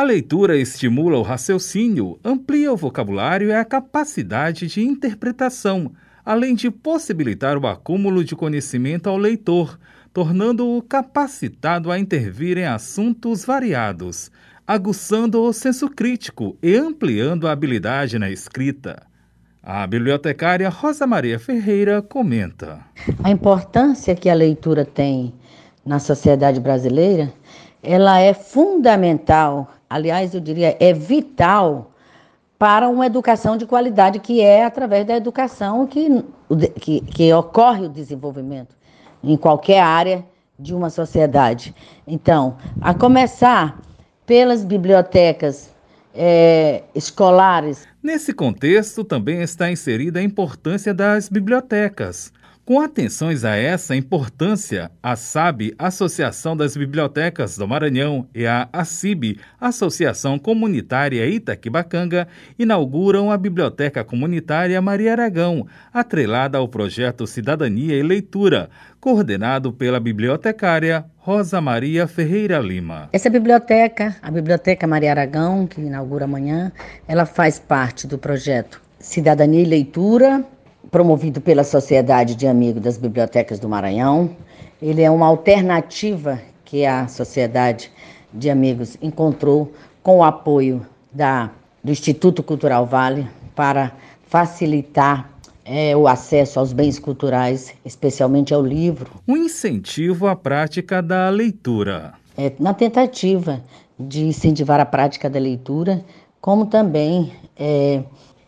A leitura estimula o raciocínio, amplia o vocabulário e a capacidade de interpretação, além de possibilitar o acúmulo de conhecimento ao leitor, tornando-o capacitado a intervir em assuntos variados, aguçando o senso crítico e ampliando a habilidade na escrita. A bibliotecária Rosa Maria Ferreira comenta: A importância que a leitura tem na sociedade brasileira, ela é fundamental, aliás, eu diria, é vital para uma educação de qualidade, que é através da educação que, que, que ocorre o desenvolvimento em qualquer área de uma sociedade. Então, a começar pelas bibliotecas é, escolares. Nesse contexto, também está inserida a importância das bibliotecas. Com atenções a essa importância, a SAB, Associação das Bibliotecas do Maranhão, e a ACIB, Associação Comunitária Itaquibacanga, inauguram a Biblioteca Comunitária Maria Aragão, atrelada ao projeto Cidadania e Leitura, coordenado pela bibliotecária Rosa Maria Ferreira Lima. Essa biblioteca, a Biblioteca Maria Aragão, que inaugura amanhã, ela faz parte do projeto Cidadania e Leitura, promovido pela Sociedade de Amigos das Bibliotecas do Maranhão. Ele é uma alternativa que a Sociedade de Amigos encontrou com o apoio da, do Instituto Cultural Vale para facilitar é, o acesso aos bens culturais, especialmente ao livro. Um incentivo à prática da leitura. É, na tentativa de incentivar a prática da leitura, como também é,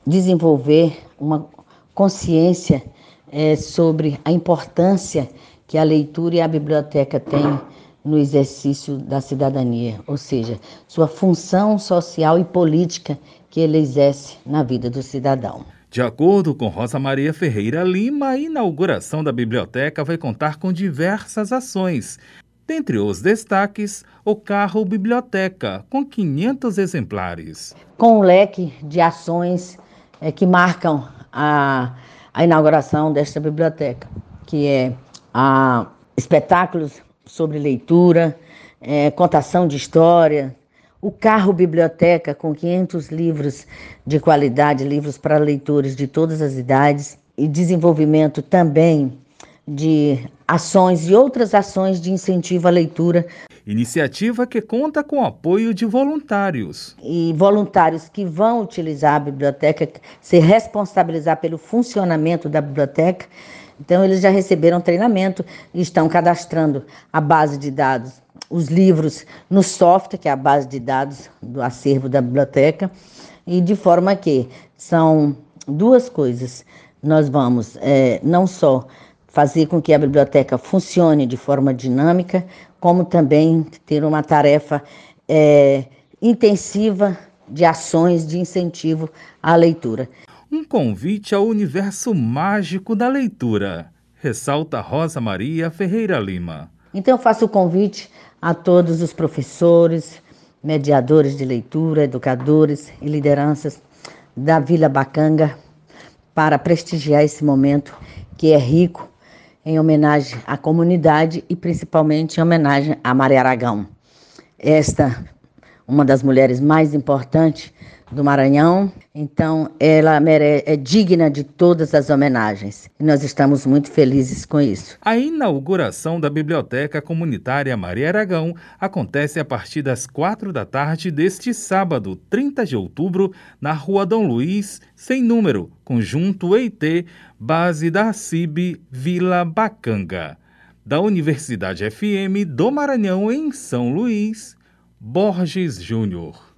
desenvolver uma consciência é, sobre a importância que a leitura e a biblioteca têm no exercício da cidadania, ou seja, sua função social e política que ele exerce na vida do cidadão. De acordo com Rosa Maria Ferreira Lima, a inauguração da biblioteca vai contar com diversas ações. Dentre os destaques, o carro biblioteca, com 500 exemplares. Com um leque de ações é, que marcam a, a inauguração desta biblioteca, que é a espetáculos sobre leitura, é, contação de história, o carro biblioteca com 500 livros de qualidade, livros para leitores de todas as idades e desenvolvimento também de ações e outras ações de incentivo à leitura. Iniciativa que conta com o apoio de voluntários. E voluntários que vão utilizar a biblioteca, se responsabilizar pelo funcionamento da biblioteca. Então, eles já receberam treinamento e estão cadastrando a base de dados, os livros no software, que é a base de dados do acervo da biblioteca, e de forma que são duas coisas. Nós vamos é, não só fazer com que a biblioteca funcione de forma dinâmica, como também ter uma tarefa é, intensiva de ações de incentivo à leitura. Um convite ao universo mágico da leitura, ressalta Rosa Maria Ferreira Lima. Então, eu faço o convite a todos os professores, mediadores de leitura, educadores e lideranças da Vila Bacanga para prestigiar esse momento que é rico em homenagem à comunidade e principalmente em homenagem a Maria Aragão. Esta, uma das mulheres mais importantes do Maranhão, então ela é digna de todas as homenagens. E nós estamos muito felizes com isso. A inauguração da Biblioteca Comunitária Maria Aragão acontece a partir das quatro da tarde deste sábado, 30 de outubro, na Rua Dom Luiz, sem número, Conjunto EIT, base da CIB Vila Bacanga. Da Universidade FM do Maranhão, em São Luís, Borges Júnior.